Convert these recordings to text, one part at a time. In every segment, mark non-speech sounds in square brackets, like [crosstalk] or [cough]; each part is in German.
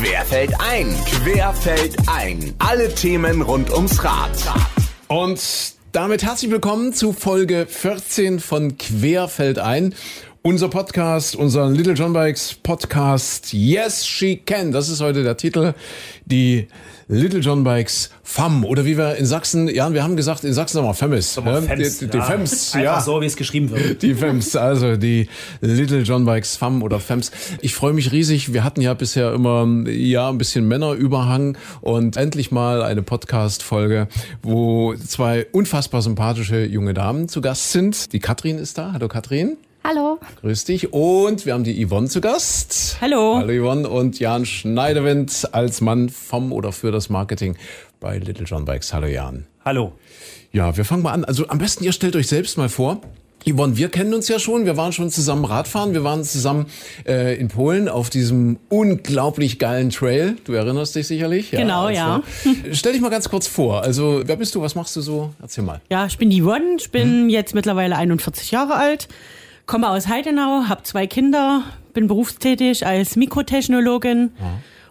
Querfeld ein, Querfeld ein. Alle Themen rund ums Rad. Und damit herzlich willkommen zu Folge 14 von Querfeld ein. Unser Podcast, unser Little John Bikes Podcast, Yes, She Can. Das ist heute der Titel. Die Little John Bikes FAM. Oder wie wir in Sachsen, ja, wir haben gesagt, in Sachsen sagen wir. Aber ja, Fems, die, die ja. FEMS, Einfach ja. so, wie es geschrieben wird. Die FEMS, also die Little John Bikes FAM oder FEMS. Ich freue mich riesig. Wir hatten ja bisher immer ja ein bisschen Männerüberhang und endlich mal eine Podcast-Folge, wo zwei unfassbar sympathische junge Damen zu Gast sind. Die Katrin ist da. Hallo Katrin. Hallo. Grüß dich. Und wir haben die Yvonne zu Gast. Hallo. Hallo Yvonne und Jan Schneiderwind als Mann vom oder für das Marketing bei Little John Bikes. Hallo Jan. Hallo. Ja, wir fangen mal an. Also am besten ihr stellt euch selbst mal vor. Yvonne, wir kennen uns ja schon. Wir waren schon zusammen Radfahren. Wir waren zusammen äh, in Polen auf diesem unglaublich geilen Trail. Du erinnerst dich sicherlich. Genau, als ja. [laughs] Stell dich mal ganz kurz vor. Also, wer bist du? Was machst du so? Erzähl mal. Ja, ich bin die Yvonne, ich bin jetzt mittlerweile 41 Jahre alt, komme aus Heidenau, habe zwei Kinder, bin berufstätig als Mikrotechnologin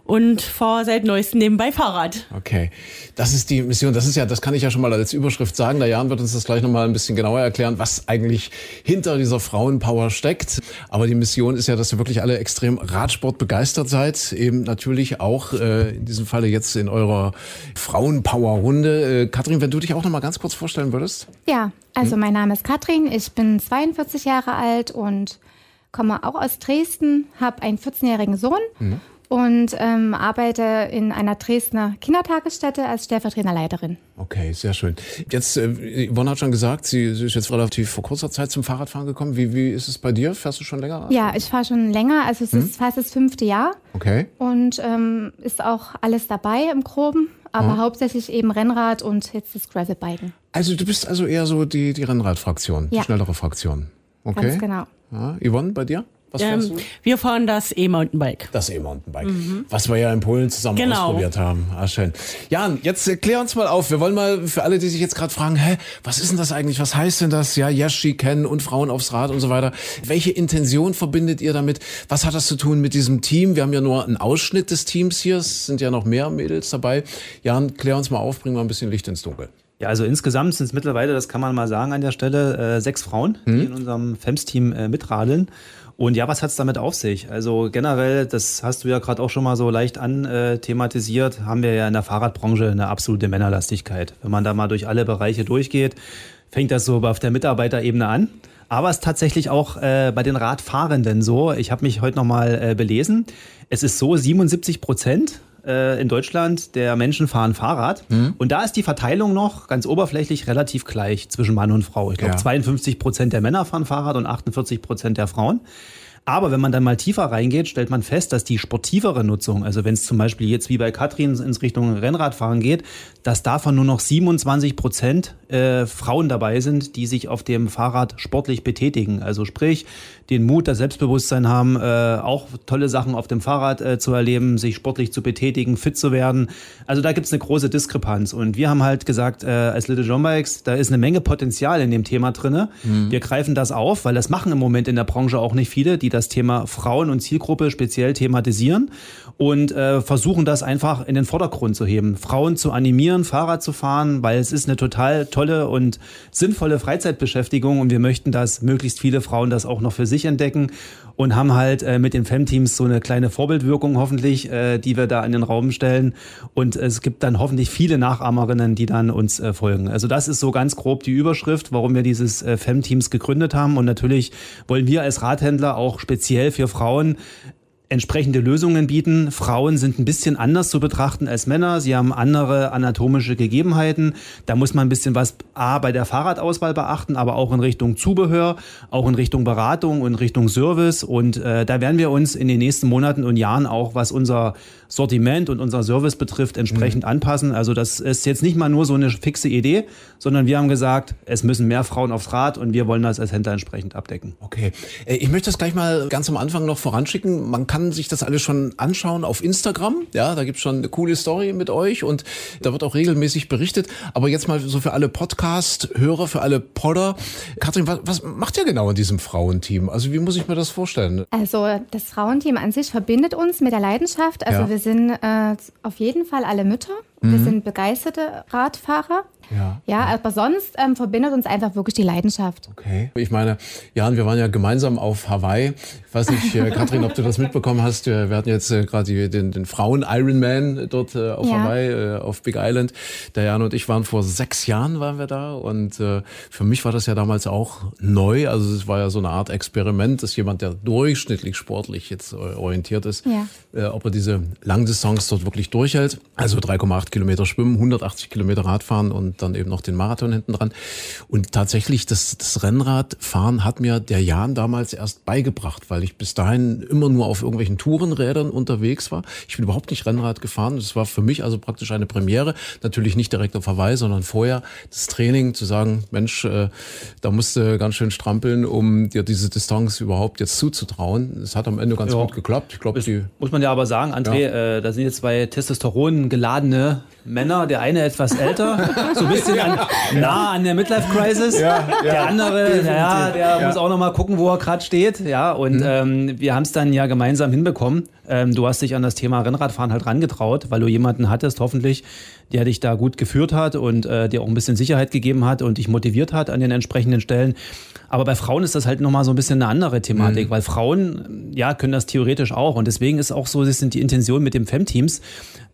und fahre seit neuestem nebenbei Fahrrad. Okay, das ist die Mission. Das ist ja, das kann ich ja schon mal als Überschrift sagen. Der Jan wird uns das gleich noch mal ein bisschen genauer erklären, was eigentlich hinter dieser Frauenpower steckt. Aber die Mission ist ja, dass ihr wirklich alle extrem Radsport begeistert seid. Eben natürlich auch äh, in diesem Falle jetzt in eurer Frauenpower-Runde. Äh, Kathrin, wenn du dich auch noch mal ganz kurz vorstellen würdest. Ja, also mein Name ist Katrin, ich bin 42 Jahre alt und komme auch aus Dresden, habe einen 14-jährigen Sohn und ähm, arbeite in einer Dresdner Kindertagesstätte als stellvertretende Leiterin. Okay, sehr schön. Jetzt, äh, Yvonne hat schon gesagt, sie, sie ist jetzt relativ vor kurzer Zeit zum Fahrradfahren gekommen. Wie, wie ist es bei dir? Fährst du schon länger? Ja, ich fahre schon länger, also es ist fast das fünfte Jahr Okay. und ähm, ist auch alles dabei im Groben, aber hauptsächlich eben Rennrad und jetzt das Gravelbiken. Also du bist also eher so die, die Rennradfraktion, die Ja. schnellere Fraktion. Okay. Ganz genau. Ja, Yvonne, bei dir? Was fährst Ähm, du? wir fahren das E-Mountainbike. Das E-Mountainbike, was wir ja in Polen zusammen Genau. ausprobiert haben. Ah, schön. Jan, jetzt äh, klär uns mal auf. Wir wollen mal für alle, die sich jetzt gerade fragen, hä, was ist denn das eigentlich? Was heißt denn das? Ja, Yashi kennen und Frauen aufs Rad und so weiter. Welche Intention verbindet ihr damit? Was hat das zu tun mit diesem Team? Wir haben ja nur einen Ausschnitt des Teams hier. Es sind ja noch mehr Mädels dabei. Jan, klär uns mal auf, bring mal ein bisschen Licht ins Dunkel. Ja, also insgesamt sind es mittlerweile, das kann man mal sagen an der Stelle, äh, sechs Frauen, die in unserem FEMS-Team äh, mitradeln. Und ja, was hat's damit auf sich? Also generell, das hast du ja gerade auch schon mal so leicht an äh, haben wir ja in der Fahrradbranche eine absolute Männerlastigkeit. Wenn man da mal durch alle Bereiche durchgeht, fängt das so auf der Mitarbeiterebene an. Aber es ist tatsächlich auch äh, bei den Radfahrenden so. Ich habe mich heute nochmal äh, belesen. Es ist so, 77 Prozent äh, in Deutschland der Menschen fahren Fahrrad. Und da ist die Verteilung noch ganz oberflächlich relativ gleich zwischen Mann und Frau. Ich glaube, Ja. 52 Prozent der Männer fahren Fahrrad und 48 Prozent der Frauen. Aber wenn man dann mal tiefer reingeht, stellt man fest, dass die sportivere Nutzung, also wenn es zum Beispiel jetzt wie bei Katrin ins Richtung Rennradfahren geht, dass davon nur noch 27 Prozent äh, Frauen dabei sind, die sich auf dem Fahrrad sportlich betätigen. Also sprich, den Mut, das Selbstbewusstsein haben, äh, auch tolle Sachen auf dem Fahrrad äh, zu erleben, sich sportlich zu betätigen, fit zu werden. Also da gibt's eine große Diskrepanz. Und wir haben halt gesagt, äh, als Little John Bikes, da ist eine Menge Potenzial in dem Thema drinne. Wir greifen das auf, weil das machen im Moment in der Branche auch nicht viele, die das Thema Frauen und Zielgruppe speziell thematisieren und äh, versuchen das einfach in den Vordergrund zu heben. Frauen zu animieren, Fahrrad zu fahren, weil es ist eine total tolle und sinnvolle Freizeitbeschäftigung und wir möchten, dass möglichst viele Frauen das auch noch für sich entdecken und haben halt äh, mit den Fem-Teams so eine kleine Vorbildwirkung hoffentlich, äh, die wir da in den Raum stellen und es gibt dann hoffentlich viele Nachahmerinnen, die dann uns äh, folgen. Also das ist so ganz grob die Überschrift, warum wir dieses äh, Fem-Teams gegründet haben und natürlich wollen wir als Radhändler auch speziell für Frauen entsprechende Lösungen bieten. Frauen sind ein bisschen anders zu betrachten als Männer. Sie haben andere anatomische Gegebenheiten. Da muss man ein bisschen was A bei der Fahrradauswahl beachten, aber auch in Richtung Zubehör, auch in Richtung Beratung und Richtung Service. Und äh, da werden wir uns in den nächsten Monaten und Jahren auch, was unser Sortiment und unser Service betrifft, entsprechend anpassen. Also das ist jetzt nicht mal nur so eine fixe Idee, sondern wir haben gesagt, es müssen mehr Frauen aufs Rad und wir wollen das als Händler entsprechend abdecken. Okay. Äh, Ich möchte das gleich mal ganz am Anfang noch voranschicken. Man kann kann sich das alles schon anschauen auf Instagram. Ja, da gibt's schon eine coole Story mit euch und da wird auch regelmäßig berichtet. Aber jetzt mal so für alle Podcast-Hörer, für alle Podder. Katrin, was, was macht ihr genau in diesem Frauenteam? Also wie muss ich mir das vorstellen? Also das Frauenteam an sich verbindet uns mit der Leidenschaft. Also Ja. wir sind äh, auf jeden Fall alle Mütter. Wir sind begeisterte Radfahrer. Ja. Ja, aber sonst ähm, verbindet uns einfach wirklich die Leidenschaft. Okay. Ich meine, Jan, wir waren ja gemeinsam auf Hawaii. Ich weiß nicht, äh, [laughs] Katrin, ob du das mitbekommen hast. Wir, hatten jetzt äh, gerade den, den Frauen-Ironman dort äh, auf Ja. Hawaii, äh, auf Big Island. Der Jan und ich waren vor sechs Jahren waren wir da und äh, für mich war das ja damals auch neu. Also es war ja so eine Art Experiment, dass jemand, der durchschnittlich sportlich jetzt äh, orientiert ist, Ja. ob er diese Langdistanz dort wirklich durchhält. Also 3,8 Kilometer schwimmen, 180 Kilometer Radfahren und dann eben noch den Marathon hinten dran. Und tatsächlich, das, das Rennradfahren hat mir der Jan damals erst beigebracht, weil ich bis dahin immer nur auf irgendwelchen Tourenrädern unterwegs war. Ich bin überhaupt nicht Rennrad gefahren. Das war für mich also praktisch eine Premiere. Natürlich nicht direkt auf Hawaii, sondern vorher das Training zu sagen, Mensch, äh, da musst du ganz schön strampeln, um dir diese Distanz überhaupt jetzt zuzutrauen. Es hat am Ende ganz Ja. gut geklappt. Ich glaube, die Muss man ja aber sagen, André, äh, da sind jetzt zwei Testosteron geladene Männer. Der eine etwas älter, [laughs] so ein bisschen an, nah an der Midlife-Crisis. der andere, naja, der muss auch noch mal gucken, wo er gerade steht. Ja, und ähm, wir haben es dann ja gemeinsam hinbekommen. Ähm, du hast dich an das Thema Rennradfahren halt rangetraut, weil du jemanden hattest, hoffentlich, der dich da gut geführt hat und äh, dir auch ein bisschen Sicherheit gegeben hat und dich motiviert hat an den entsprechenden Stellen. Aber bei Frauen ist das halt nochmal so ein bisschen eine andere Thematik, weil Frauen, ja, können das theoretisch auch. Und deswegen ist auch so, das sind die Intentionen mit dem Femteams.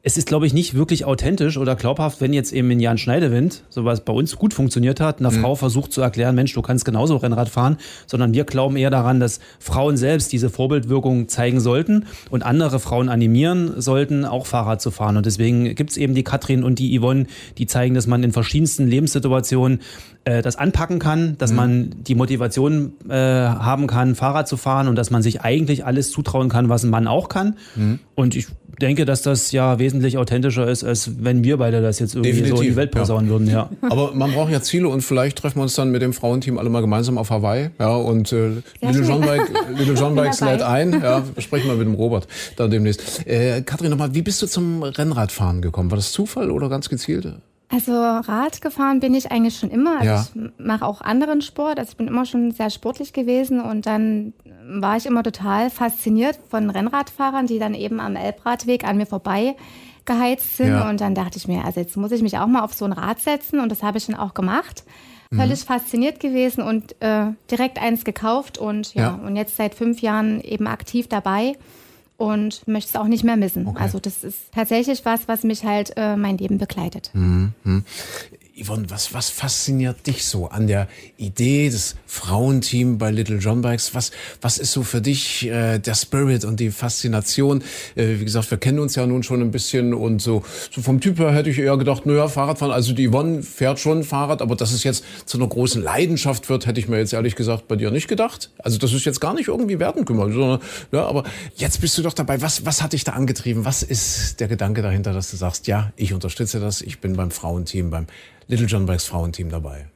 Es ist, glaube ich, nicht wirklich authentisch oder glaubhaft, wenn jetzt eben in Jan Schneidewind, so was bei uns gut funktioniert hat, einer Frau versucht zu erklären, Mensch, du kannst genauso Rennrad fahren, sondern wir glauben eher daran, dass Frauen selbst diese Vorbildwirkung zeigen sollten und andere Frauen animieren sollten, auch Fahrrad zu fahren. Und deswegen gibt's eben die Katrin und die Yvonne, die zeigen, dass man in verschiedensten Lebenssituationen äh, das anpacken kann, dass man die Motivation äh, haben kann, Fahrrad zu fahren und dass man sich eigentlich alles zutrauen kann, was ein Mann auch kann. Und ich denke, dass das ja wesentlich authentischer ist, als wenn wir beide das jetzt irgendwie so in Definitiv, die Welt ja. posaunen würden. Ja. [laughs] Aber man braucht ja Ziele und vielleicht treffen wir uns dann mit dem Frauenteam alle mal gemeinsam auf Hawaii. Ja, und äh, [laughs] Little. John Bike, Little John Bikes dabei. lädt ein. Ja, sprechen wir mit dem Robert dann demnächst. Äh, Katrin, nochmal, wie bist du zum Rennradfahren gekommen? War das Zufall oder ganz gezielt? Also Rad gefahren bin ich eigentlich schon immer. Also Ja. ich mache auch anderen Sport. Also ich bin immer schon sehr sportlich gewesen und dann war ich immer total fasziniert von Rennradfahrern, die dann eben am Elbradweg an mir vorbei geheizt sind. Ja. Und dann dachte ich mir, also jetzt muss ich mich auch mal auf so ein Rad setzen und das habe ich dann auch gemacht. Völlig fasziniert gewesen und äh, direkt eins gekauft und ja, Ja. und jetzt seit fünf Jahren eben aktiv dabei und möchte es auch nicht mehr missen. Okay. Also das ist tatsächlich was, was mich halt äh, mein Leben begleitet. Yvonne, was, was fasziniert dich so an der Idee des Frauenteams bei Little John Bikes? Was, was ist so für dich äh, der Spirit und die Faszination? Äh, wie gesagt, wir kennen uns ja nun schon ein bisschen und so, so vom Typ her hätte ich eher gedacht, naja, Fahrradfahren, also die Yvonne fährt schon Fahrrad, aber dass es jetzt zu einer großen Leidenschaft wird, hätte ich mir jetzt ehrlich gesagt bei dir nicht gedacht. Also das ist jetzt gar nicht irgendwie wertend gemeint, sondern, ja, aber jetzt bist du doch dabei. Was, was hat dich da angetrieben? Was ist der Gedanke dahinter, dass du sagst, ja, ich unterstütze das, ich bin beim Frauenteam, beim Little John Bikes Frauenteam dabei?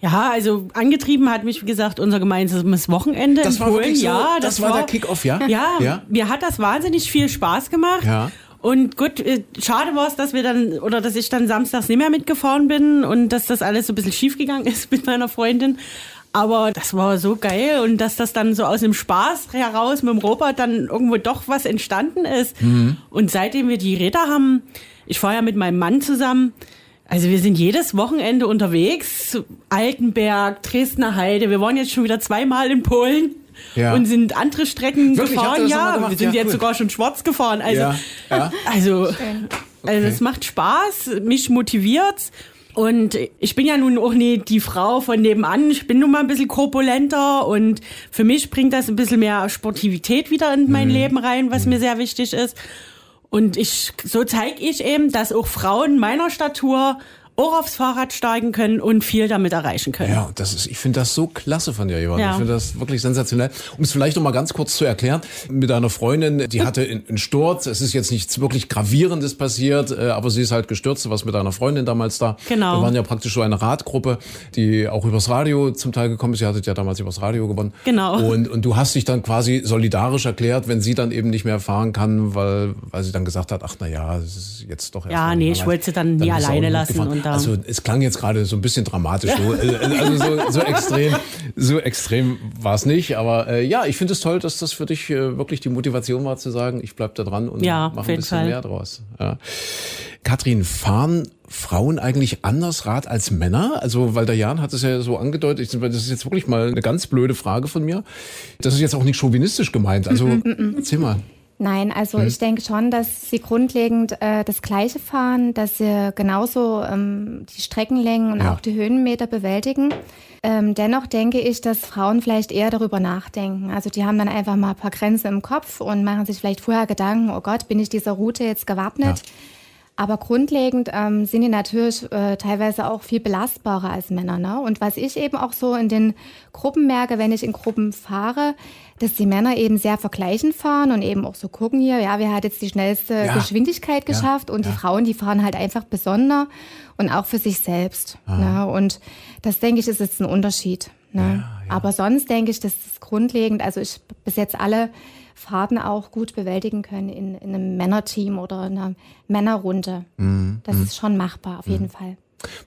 Ja, also angetrieben hat mich, wie gesagt, unser gemeinsames Wochenende Das in war Polen. so, ja, das war der Kick-Off, ja? Ja, Ja? mir hat das wahnsinnig viel Spaß gemacht. Ja. Und gut, äh, schade war es, dass wir dann, oder dass ich dann samstags nicht mehr mitgefahren bin und dass das alles so ein bisschen schief gegangen [laughs] ist mit meiner Freundin. Aber das war so geil und dass das dann so aus dem Spaß heraus mit dem Robert dann irgendwo doch was entstanden ist. Mhm. Und seitdem wir die Räder haben, ich fahre ja mit meinem Mann zusammen, also wir sind jedes Wochenende unterwegs, Altenberg, Dresdner Heide. Wir waren jetzt schon wieder zweimal in Polen Ja. und sind andere Strecken Wirklich? Gefahren. Ja, wir sind Ja, jetzt cool. sogar schon schwarz gefahren. Also, Ja, ja. also, also es macht Spaß, mich motiviert's. Und ich bin ja nun auch nicht die Frau von nebenan. Ich bin nun mal ein bisschen korpulenter und für mich bringt das ein bisschen mehr Sportivität wieder in Mhm. mein Leben rein, was mir sehr wichtig ist. Und ich, so zeige ich eben, dass auch Frauen meiner Statur auch aufs Fahrrad steigen können und viel damit erreichen können. Ja, das ist, ich finde das so klasse von dir, Johann. Ja. Ich finde das wirklich sensationell. Um es vielleicht noch mal ganz kurz zu erklären, mit einer Freundin, die hatte einen Sturz. Es ist jetzt nichts wirklich Gravierendes passiert, äh, aber sie ist halt gestürzt. Du warst mit einer Freundin damals da. Genau. Wir waren ja praktisch so eine Radgruppe, die auch übers Radio zum Teil gekommen ist. Ihr hattet ja damals übers Radio gewonnen. Genau. Und, und du hast dich dann quasi solidarisch erklärt, wenn sie dann eben nicht mehr fahren kann, weil, weil sie dann gesagt hat, ach na ja, es ist jetzt doch erst Ja, nee, ich wollte sie dann nie alleine lassen da- also es klang jetzt gerade so ein bisschen dramatisch, so, äh, also so, so [laughs] extrem, so extrem war es nicht. Aber äh, ja, ich finde es toll, dass das für dich äh, wirklich die Motivation war zu sagen, ich bleib da dran und Ja, mache ein bisschen Fall. mehr draus. Ja. Katrin, fahren Frauen eigentlich anders Rad als Männer? Also, weil der Jan hat es ja so angedeutet, das ist jetzt wirklich mal eine ganz blöde Frage von mir. Das ist jetzt auch nicht chauvinistisch gemeint. Also, [laughs] erzähl mal. Nein, also Hm. ich denke schon, dass sie grundlegend äh, das Gleiche fahren, dass sie genauso ähm, die Streckenlängen und Ja. auch die Höhenmeter bewältigen. Ähm, dennoch denke ich, dass Frauen vielleicht eher darüber nachdenken. Also die haben dann einfach mal ein paar Grenzen im Kopf und machen sich vielleicht vorher Gedanken, oh Gott, bin ich dieser Route jetzt gewappnet? Aber grundlegend ähm, sind die natürlich äh, teilweise auch viel belastbarer als Männer. Ne? Und was ich eben auch so in den Gruppen merke, wenn ich in Gruppen fahre, dass die Männer eben sehr vergleichend fahren und eben auch so gucken hier, ja, wer hat jetzt die schnellste Ja. Geschwindigkeit geschafft und die Frauen, die fahren halt einfach besonder und auch für sich selbst. Ne? Und das denke ich, ist jetzt ein Unterschied. Ne? Aber sonst denke ich, dass das grundlegend, also ich bis jetzt alle Fahrten auch gut bewältigen können in, in einem Männerteam oder einer Männerrunde. Das ist schon machbar, auf jeden Fall.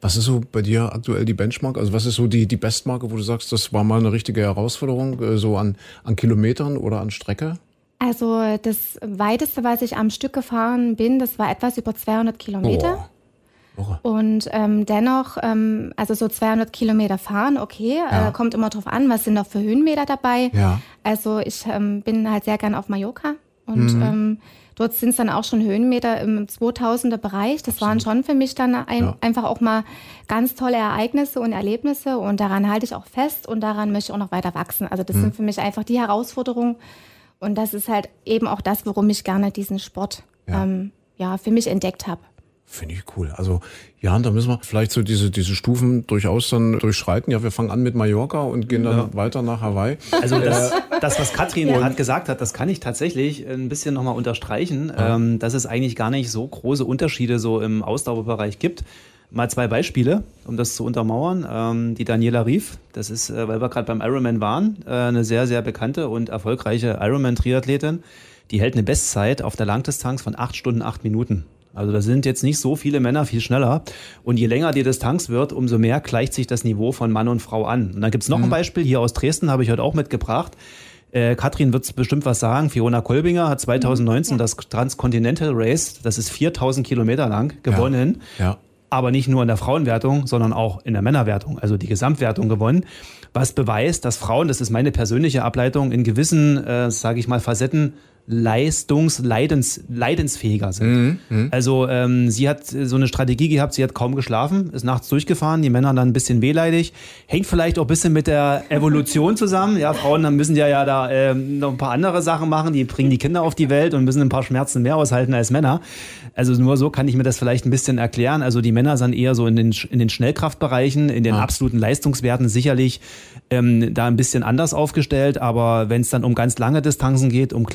Was ist so bei dir aktuell die Benchmark? Also was ist so die, die Bestmarke, wo du sagst, das war mal eine richtige Herausforderung, äh, so an, an Kilometern oder an Strecke? Also das weiteste, was ich am Stück gefahren bin, das war etwas über 200 Kilometer. Boah. Und ähm, dennoch, ähm, also so 200 Kilometer fahren, okay, Ja. äh, kommt immer drauf an, was sind noch für Höhenmeter dabei. Ja. Also ich ähm, bin halt sehr gern auf Mallorca und Mhm. Dort sind es dann auch schon Höhenmeter im 2000er Bereich. Das waren schon für mich dann ein, Ja. einfach auch mal ganz tolle Ereignisse und Erlebnisse und daran halte ich auch fest und daran möchte ich auch noch weiter wachsen. Also das Mhm. sind für mich einfach die Herausforderungen und das ist halt eben auch das, warum ich gerne diesen Sport Ja. ähm, ja, für mich entdeckt habe. Finde ich cool. Also, ja, da müssen wir vielleicht so diese, diese Stufen durchaus dann durchschreiten. Ja, wir fangen an mit Mallorca und gehen dann weiter nach Hawaii. Also das, das was Katrin gerade gesagt hat, das kann ich tatsächlich ein bisschen nochmal unterstreichen, ähm, dass es eigentlich gar nicht so große Unterschiede so im Ausdauerbereich gibt. Mal zwei Beispiele, um das zu untermauern. Ähm, die Daniela Rief, das ist, äh, weil wir gerade beim Ironman waren, äh, eine sehr, sehr bekannte und erfolgreiche Ironman-Triathletin. Die hält eine Bestzeit auf der Langdistanz von acht Stunden, acht Minuten. Also da sind jetzt nicht so viele Männer viel schneller. Und je länger die Distanz wird, umso mehr gleicht sich das Niveau von Mann und Frau an. Und dann gibt's noch ein Beispiel, hier aus Dresden habe ich heute auch mitgebracht. Äh, Katrin wird bestimmt was sagen. Fiona Kolbinger hat 2019 das Transcontinental Race, das ist 4000 Kilometer lang, gewonnen. Ja. Aber nicht nur in der Frauenwertung, sondern auch in der Männerwertung, also die Gesamtwertung gewonnen. Was beweist, dass Frauen, das ist meine persönliche Ableitung, in gewissen, äh, sage ich mal, Facetten leistungs-leidens, leidensfähiger sind. Also ähm, sie hat so eine Strategie gehabt, sie hat kaum geschlafen, ist nachts durchgefahren, die Männer dann ein bisschen wehleidig. Hängt vielleicht auch ein bisschen mit der Evolution zusammen. Ja, Frauen dann müssen ja, ja da ähm, noch ein paar andere Sachen machen, die bringen die Kinder auf die Welt und müssen ein paar Schmerzen mehr aushalten als Männer. Also nur so kann ich mir das vielleicht ein bisschen erklären. Also die Männer sind eher so in den, in den Schnellkraftbereichen, in den absoluten Leistungswerten sicherlich ähm, da ein bisschen anders aufgestellt. Aber wenn es dann um ganz lange Distanzen geht, um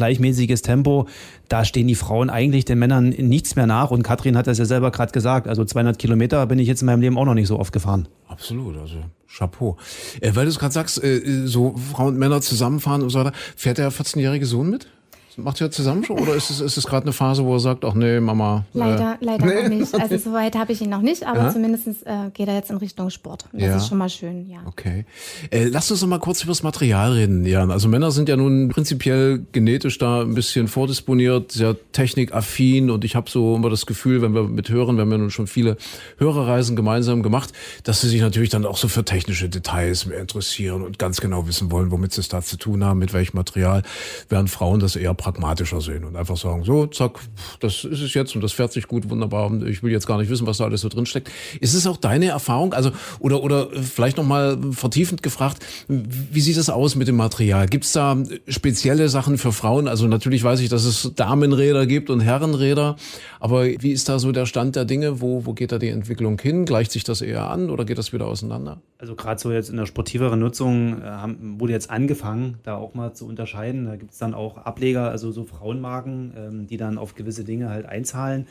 gleichmäßiges Tempo, da stehen die Frauen eigentlich den Männern nichts mehr nach. Und Katrin hat das ja selber gerade gesagt. Also 200 Kilometer bin ich jetzt in meinem Leben auch noch nicht so oft gefahren. Absolut, also Chapeau. Äh, weil du es gerade sagst, äh, so Frauen und Männer zusammenfahren und so weiter, fährt der 14-jährige Sohn mit? Macht ihr zusammen schon? Oder ist es, ist es gerade eine Phase, wo er sagt, ach nee, Mama. Leider, äh, leider nee? noch nicht. [laughs] Also soweit habe ich ihn noch nicht, aber Ja. zumindest äh, geht er jetzt in Richtung Sport. Das Ja. ist schon mal schön, ja. Okay. Äh, lass uns noch mal kurz über das Material reden, Jan. Also Männer sind ja nun prinzipiell genetisch da ein bisschen vordisponiert, sehr technikaffin und ich habe so immer das Gefühl, wenn wir mit hören, wir haben ja nun schon viele Hörerreisen gemeinsam gemacht, dass sie sich natürlich dann auch so für technische Details mehr interessieren und ganz genau wissen wollen, womit sie es da zu tun haben, mit welchem Material, während Frauen das eher pragmatischer sehen und einfach sagen, so, zack, das ist es jetzt und das fährt sich gut, wunderbar. Und ich will jetzt gar nicht wissen, was da alles so drin steckt. Ist es auch deine Erfahrung? Also, oder, oder vielleicht nochmal vertiefend gefragt, wie sieht es aus mit dem Material? Gibt es da spezielle Sachen für Frauen? Also natürlich weiß ich, dass es Damenräder gibt und Herrenräder, aber wie ist da so der Stand der Dinge? Wo, wo geht da die Entwicklung hin? Gleicht sich das eher an oder geht das wieder auseinander? Also gerade so jetzt in der sportiveren Nutzung äh, wurde jetzt angefangen, da auch mal zu unterscheiden. Da gibt es dann auch Ableger, also so Frauenmarken, ähm, die dann auf gewisse Dinge halt einzahlen.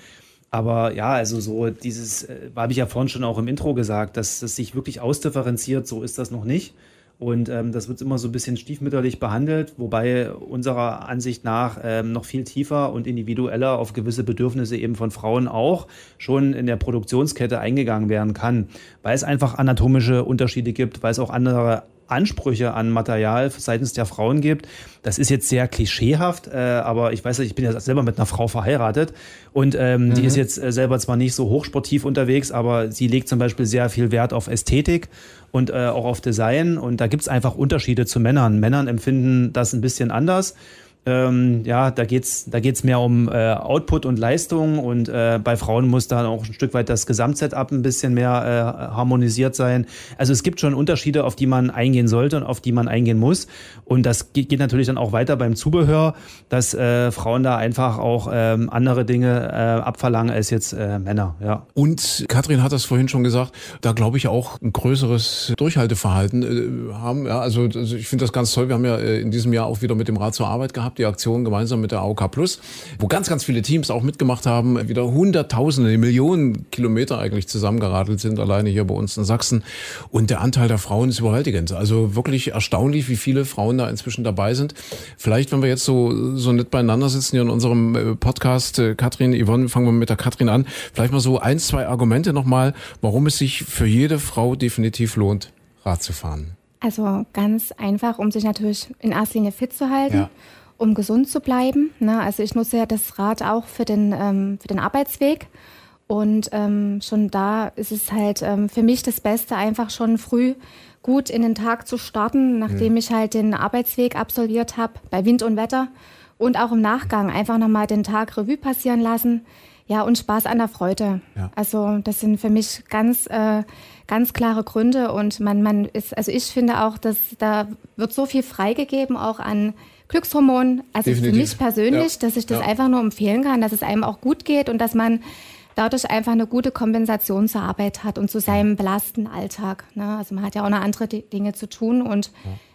Aber ja, also so dieses, äh, habe ich ja vorhin schon auch im Intro gesagt, dass das sich wirklich ausdifferenziert, so ist das noch nicht. Und ähm, das wird immer so ein bisschen stiefmütterlich behandelt, wobei unserer Ansicht nach ähm, noch viel tiefer und individueller auf gewisse Bedürfnisse eben von Frauen auch schon in der Produktionskette eingegangen werden kann, weil es einfach anatomische Unterschiede gibt, weil es auch andere Ansprüche an Material seitens der Frauen gibt. Das ist jetzt sehr klischeehaft, äh, aber ich weiß, ich bin ja selber mit einer Frau verheiratet und ähm, mhm. die ist jetzt äh, selber zwar nicht so hochsportiv unterwegs, aber sie legt zum Beispiel sehr viel Wert auf Ästhetik und äh, auch auf Design und da gibt es einfach Unterschiede zu Männern. Männern empfinden das ein bisschen anders. Ähm, ja, da geht's da geht's mehr um äh, Output und Leistung und äh, bei Frauen muss da auch ein Stück weit das Gesamtsetup ein bisschen mehr äh, harmonisiert sein. Also es gibt schon Unterschiede, auf die man eingehen sollte und auf die man eingehen muss. Und das geht, geht natürlich dann auch weiter beim Zubehör, dass äh, Frauen da einfach auch ähm, andere Dinge äh, abverlangen als jetzt äh, Männer. Ja. Und Katrin hat das vorhin schon gesagt, da glaube ich auch ein größeres Durchhalteverhalten äh, haben. Ja, also, also ich finde das ganz toll. Wir haben ja äh, in diesem Jahr auch wieder mit dem Rat zur Arbeit gehabt gehabt, die Aktion gemeinsam mit der AOK Plus, wo ganz, ganz viele Teams auch mitgemacht haben, wieder Hunderttausende, Millionen Kilometer eigentlich zusammengeradelt sind, alleine hier bei uns in Sachsen. Und der Anteil der Frauen ist überwältigend. Also wirklich erstaunlich, wie viele Frauen da inzwischen dabei sind. Vielleicht, wenn wir jetzt so, so nett beieinander sitzen hier in unserem äh, Podcast, äh, Katrin, Yvonne, fangen wir mit der Katrin an. Vielleicht mal so ein, zwei Argumente nochmal, warum es sich für jede Frau definitiv lohnt, Rad zu fahren. Also ganz einfach, um sich natürlich in erster Linie fit zu halten. Ja um gesund zu bleiben. Ne? Also ich nutze ja das Rad auch für den, ähm, für den Arbeitsweg. Und ähm, schon da ist es halt ähm, für mich das Beste, einfach schon früh gut in den Tag zu starten, nachdem mhm. ich halt den Arbeitsweg absolviert habe, bei Wind und Wetter. Und auch im Nachgang einfach nochmal den Tag Revue passieren lassen. Ja, und Spaß an der Freude. Ja. Also das sind für mich ganz, äh, ganz klare Gründe. Und man, man ist, also ich finde auch, dass da wird so viel freigegeben, auch an Glückshormon, also Definitiv. für mich persönlich, ja. dass ich das ja. einfach nur empfehlen kann, dass es einem auch gut geht und dass man dadurch einfach eine gute Kompensation zur Arbeit hat und zu seinem belastenden Alltag. Ne? Also man hat ja auch noch andere Dinge zu tun und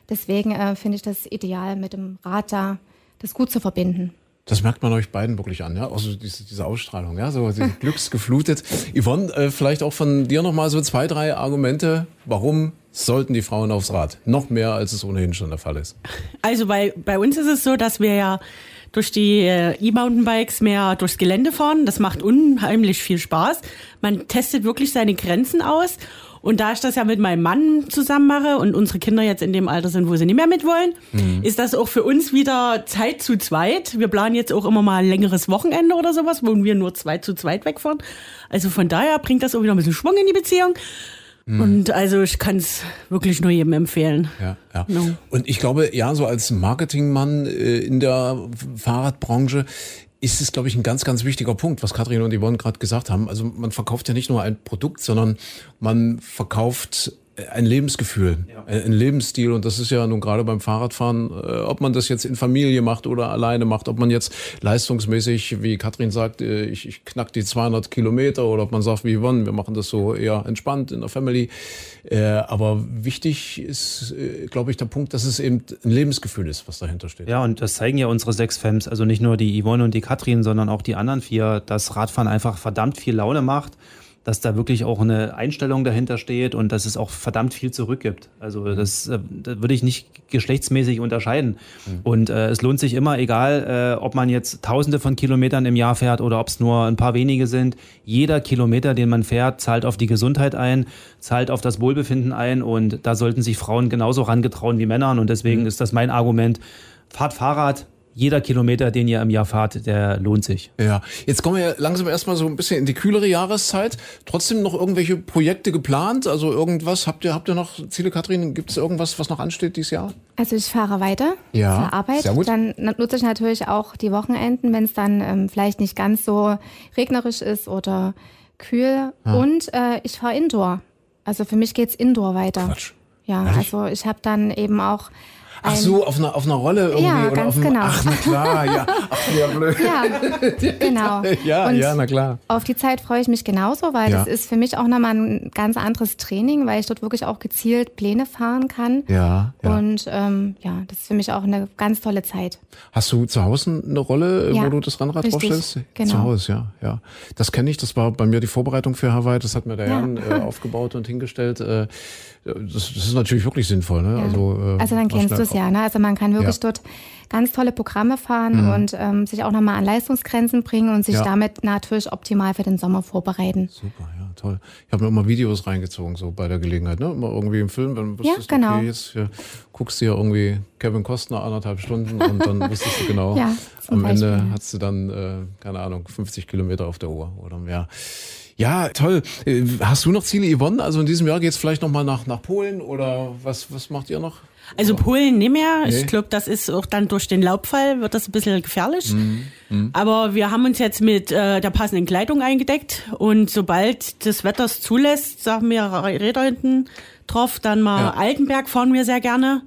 deswegen äh, finde ich das ideal, mit dem Rad da das gut zu verbinden. Das merkt man euch beiden wirklich an, ja, also diese, diese Ausstrahlung, ja, so [laughs] glücksgeflutet. Yvonne, äh, vielleicht auch von dir nochmal so zwei, drei Argumente, warum sollten die Frauen aufs Rad. Noch mehr, als es ohnehin schon der Fall ist. Also bei, bei uns ist es so, dass wir ja durch die äh, E-Mountainbikes mehr durchs Gelände fahren. Das macht unheimlich viel Spaß. Man testet wirklich seine Grenzen aus. Und da ich das ja mit meinem Mann zusammen mache und unsere Kinder jetzt in dem Alter sind, wo sie nicht mehr mitwollen, mhm. ist das auch für uns wieder Zeit zu zweit. Wir planen jetzt auch immer mal ein längeres Wochenende oder sowas, wo wir nur zwei zu zweit wegfahren. Also von daher bringt das auch wieder ein bisschen Schwung in die Beziehung. Mhm. Und also ich kann es wirklich nur jedem empfehlen. Ja, ja. No. Und ich glaube, ja, so als Marketingmann äh, in der Fahrradbranche ist es, glaube ich, ein ganz, ganz wichtiger Punkt, was Katrin und Yvonne gerade gesagt haben. Also man verkauft ja nicht nur ein Produkt, sondern man verkauft ein Lebensgefühl, ja. ein Lebensstil und das ist ja nun gerade beim Fahrradfahren, äh, ob man das jetzt in Familie macht oder alleine macht, ob man jetzt leistungsmäßig, wie Katrin sagt, äh, ich, ich knack die 200 Kilometer oder ob man sagt, wie Yvonne, wir machen das so eher entspannt in der Family. Äh, aber wichtig ist, glaube ich, der Punkt, dass es eben ein Lebensgefühl ist, was dahinter steht. Ja, und das zeigen ja unsere sechs Fems, also nicht nur die Yvonne und die Katrin, sondern auch die anderen vier, dass Radfahren einfach verdammt viel Laune macht dass da wirklich auch eine Einstellung dahinter steht und dass es auch verdammt viel zurückgibt. Also mhm. das, äh, das würde ich nicht geschlechtsmäßig unterscheiden. Mhm. Und äh, es lohnt sich immer, egal äh, ob man jetzt tausende von Kilometern im Jahr fährt oder ob es nur ein paar wenige sind, jeder Kilometer, den man fährt, zahlt auf die Gesundheit ein, zahlt auf das Wohlbefinden ein und da sollten sich Frauen genauso rangetrauen wie Männern und deswegen mhm. ist das mein Argument, fahrt Fahrrad, jeder Kilometer, den ihr im Jahr fahrt, der lohnt sich. Ja, jetzt kommen wir langsam erstmal so ein bisschen in die kühlere Jahreszeit. Trotzdem noch irgendwelche Projekte geplant? Also irgendwas? Habt ihr, habt ihr noch Ziele, Kathrin? Gibt es irgendwas, was noch ansteht dieses Jahr? Also ich fahre weiter Ja, zur Arbeit. sehr gut. Dann nutze ich natürlich auch die Wochenenden, wenn es dann ähm, vielleicht nicht ganz so regnerisch ist oder kühl. Und äh, ich fahre Indoor. Also für mich geht's Indoor weiter. Quatsch. Ja, Ehrlich? also ich habe dann eben auch Ach ein- so, auf einer, auf einer Rolle irgendwie? Ja, oder ganz auf einem, genau. Ach, na klar, ja. Ach, ja, blöd. Ja, genau. [laughs] Ja, Und ja, na klar. Auf die Zeit freue ich mich genauso, weil Ja. das ist für mich auch nochmal ein ganz anderes Training, weil ich dort wirklich auch gezielt Pläne fahren kann. Ja, ja. Und ähm, ja, das ist für mich auch eine ganz tolle Zeit. Hast du zu Hause eine Rolle, Ja, wo du das Rennrad richtig, draufstellst? genau. Zu Hause, ja, ja. Das kenne ich. Das war bei mir die Vorbereitung für Hawaii. Das hat mir der Ja. Jan äh, [laughs] aufgebaut und hingestellt. Äh, das, das ist natürlich wirklich sinnvoll. Ne? Also, äh, Also dann kennst du es ja, ne? Also man kann wirklich Ja. dort ganz tolle Programme fahren und ähm, sich auch nochmal an Leistungsgrenzen bringen und sich Ja. damit natürlich optimal für den Sommer vorbereiten. Super, ja, toll. Ich habe mir immer Videos reingezogen, so bei der Gelegenheit, ne? Immer irgendwie im Film, wenn du Ja, genau. okay, jetzt hier, guckst du ja irgendwie Kevin Costner anderthalb Stunden und dann [laughs] wusstest du genau, Ja, am Ende Beispiel. hast du dann, äh, keine Ahnung, 50 Kilometer auf der Uhr oder mehr. Ja, toll. Äh, Hast du noch Ziele, Yvonne? Also in diesem Jahr geht's vielleicht nochmal nach, nach Polen oder was, was macht ihr noch? Also Polen nicht mehr. Nee. Ich glaube, das ist auch dann durch den Laubfall wird das ein bisschen gefährlich. Mhm, Aber wir haben uns jetzt mit äh, der passenden Kleidung eingedeckt und sobald das Wetter es zulässt, sagen wir Räder hinten drauf, dann mal Ja. Mhm. Altenberg fahren wir sehr gerne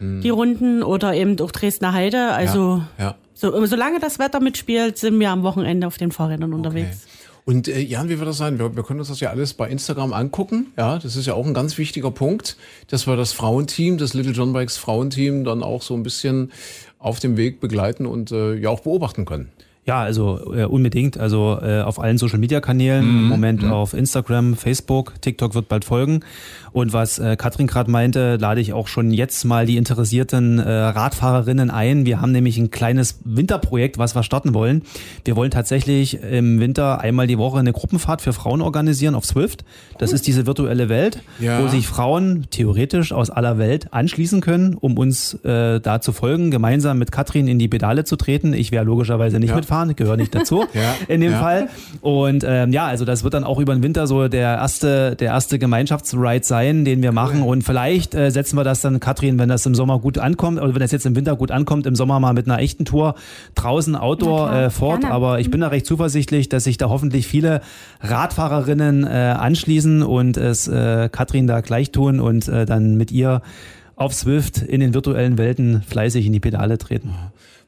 die Runden oder eben auch Dresdner Heide. Also ja. so, solange das Wetter mitspielt, sind wir am Wochenende auf den Fahrrädern unterwegs. Und äh, Jan, wie wird das sein? Wir, wir können uns das ja alles bei Instagram angucken. Ja, das ist ja auch ein ganz wichtiger Punkt, dass wir das Frauenteam, das Little John Bikes Frauenteam, dann auch so ein bisschen auf dem Weg begleiten und äh, ja auch beobachten können. Ja, also äh, unbedingt. Also äh, auf allen Social Media Kanälen, Mhm. im Moment auf Instagram, Facebook, TikTok wird bald folgen. Und was äh, Katrin gerade meinte, lade ich auch schon jetzt mal die interessierten äh, Radfahrerinnen ein. Wir haben nämlich ein kleines Winterprojekt, was wir starten wollen. Wir wollen tatsächlich im Winter einmal die Woche eine Gruppenfahrt für Frauen organisieren auf Swift. Das ist diese virtuelle Welt, Ja. wo sich Frauen theoretisch aus aller Welt anschließen können, um uns äh, da zu folgen, gemeinsam mit Katrin in die Pedale zu treten. Ich werde logischerweise nicht Ja. mitfahren, gehöre nicht dazu [laughs] Ja. in dem Ja. Fall. Und ähm, ja, also das wird dann auch über den Winter so der erste, der erste Gemeinschaftsride sein, den wir machen. Und vielleicht äh, setzen wir das dann, Katrin, wenn das im Sommer gut ankommt, oder wenn das jetzt im Winter gut ankommt, im Sommer mal mit einer echten Tour draußen Outdoor äh, fort. gerne. Aber ich bin da recht zuversichtlich, dass sich da hoffentlich viele Radfahrerinnen äh, anschließen und es äh, Katrin da gleich tun und äh, dann mit ihr auf Swift in den virtuellen Welten fleißig in die Pedale treten.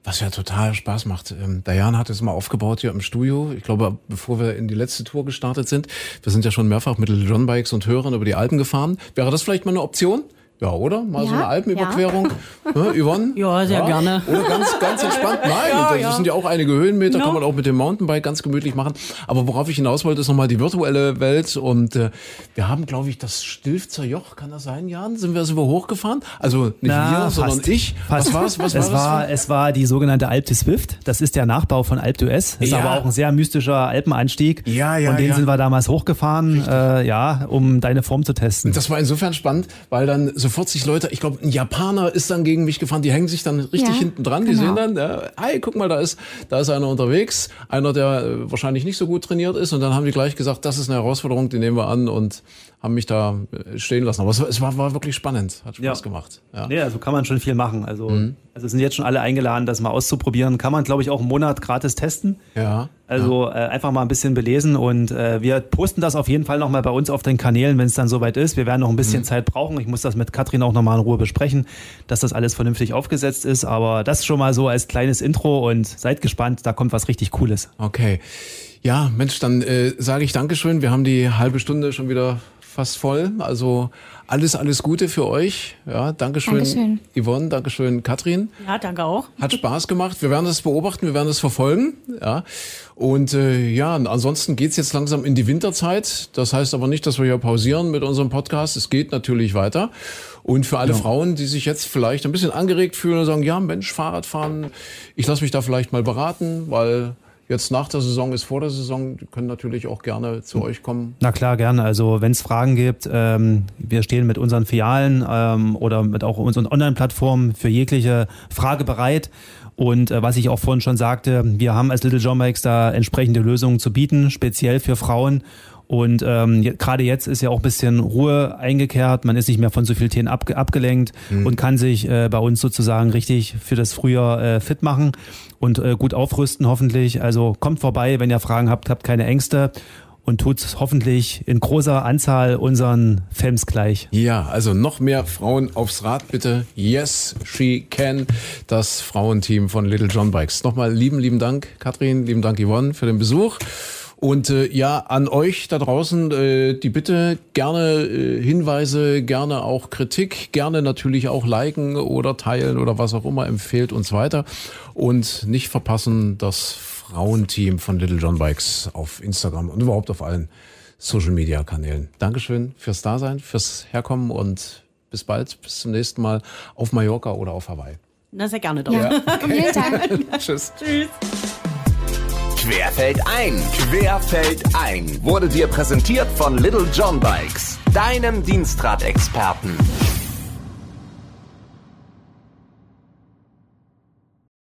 Was ja total Spaß macht. Ähm, Jan hat es mal aufgebaut hier im Studio. Ich glaube, bevor wir in die letzte Tour gestartet sind, wir sind ja schon mehrfach mit John Bikes und Hörern über die Alpen gefahren. Wäre das vielleicht mal eine Option? Ja, oder? Mal so eine Alpenüberquerung. [laughs] Ne, Yvonne? Ja, sehr gerne. Oder ganz, ganz entspannt. Nein, [laughs] ja, das sind ja auch einige Höhenmeter, no. kann man auch mit dem Mountainbike ganz gemütlich machen. Aber worauf ich hinaus wollte, ist nochmal die virtuelle Welt. Und äh, wir haben, glaube ich, das Stilfzer Joch, kann das sein, Jan? Sind wir, sind wir hochgefahren? Also nicht Na, wir, sondern ich. Fast. Was war's? Was es war, war es war die sogenannte Alp de Swift. Das ist der Nachbau von Alp d'Huez. Ist ja. aber auch ein sehr mystischer Alpenanstieg. Ja, ja. Und den ja. sind wir damals hochgefahren, äh, ja, um deine Form zu testen. Das war insofern spannend, weil dann so 40 Leute, ich glaube, ein Japaner ist dann gegen mich gefahren, die hängen sich dann richtig ja, hinten dran, die genau. sehen dann, ja, hey, guck mal, da ist, da ist einer unterwegs, einer, der äh, wahrscheinlich nicht so gut trainiert ist und dann haben die gleich gesagt, das ist eine Herausforderung, die nehmen wir an und haben mich da äh, stehen lassen. Aber es, war- es war, war wirklich spannend, hat Spaß Ja. gemacht. Ja. Nee, also kann man schon viel machen. Also, Mhm. also sind jetzt schon alle eingeladen, das mal auszuprobieren. Kann man, glaube ich, auch einen Monat gratis testen. Ja. Also äh, einfach mal ein bisschen belesen und äh, wir posten das auf jeden Fall nochmal bei uns auf den Kanälen, wenn es dann soweit ist. Wir werden noch ein bisschen Zeit brauchen. Ich muss das mit Katrin auch nochmal in Ruhe besprechen, dass das alles vernünftig aufgesetzt ist. Aber das schon mal so als kleines Intro und seid gespannt, da kommt was richtig Cooles. Okay. Ja, Mensch, dann äh, sage ich Dankeschön. Wir haben die halbe Stunde schon wieder fast voll. Also alles, alles Gute für euch. Ja, Dankeschön, Dankeschön. Yvonne, Dankeschön, Katrin. Ja, danke auch. Hat Spaß gemacht. Wir werden das beobachten, wir werden das verfolgen. Ja. Und äh, ja, ansonsten geht's jetzt langsam in die Winterzeit. Das heißt aber nicht, dass wir hier pausieren mit unserem Podcast. Es geht natürlich weiter. Und für alle Frauen, die sich jetzt vielleicht ein bisschen angeregt fühlen und sagen, ja Mensch, Fahrradfahren, ich lasse mich da vielleicht mal beraten, weil jetzt nach der Saison ist vor der Saison, die können natürlich auch gerne zu euch kommen. Na klar, gerne. Also wenn es Fragen gibt, ähm, wir stehen mit unseren Filialen ähm, oder mit auch unseren Online-Plattformen für jegliche Frage bereit. Und äh, was ich auch vorhin schon sagte, wir haben als Little John Bikes da entsprechende Lösungen zu bieten, speziell für Frauen. Und ähm, gerade jetzt ist ja auch ein bisschen Ruhe eingekehrt. Man ist nicht mehr von so vielen Themen abge abgelenkt mhm. und kann sich äh, bei uns sozusagen richtig für das Frühjahr äh, fit machen und äh, gut aufrüsten hoffentlich. Also kommt vorbei, wenn ihr Fragen habt, habt keine Ängste und tut hoffentlich in großer Anzahl unseren Fems gleich. Ja, also noch mehr Frauen aufs Rad bitte. Yes, she can. Das Frauenteam von Little John Bikes. Nochmal lieben, lieben Dank, Katrin, lieben Dank, Yvonne, für den Besuch. Und äh, ja, an euch da draußen äh, die Bitte, gerne äh, Hinweise, gerne auch Kritik, gerne natürlich auch liken oder teilen oder was auch immer, empfehlt uns weiter. Und nicht verpassen das Frauenteam von Little John Bikes auf Instagram und überhaupt auf allen Social Media Kanälen. Dankeschön fürs Dasein, fürs Herkommen und bis bald, bis zum nächsten Mal auf Mallorca oder auf Hawaii. Na, sehr gerne doch. Ja. [laughs] Okay. Vielen Dank. [laughs] Tschüss. Tschüss. Querfeld ein, Querfeld ein wurde dir präsentiert von Little John Bikes, deinem Dienstradexperten.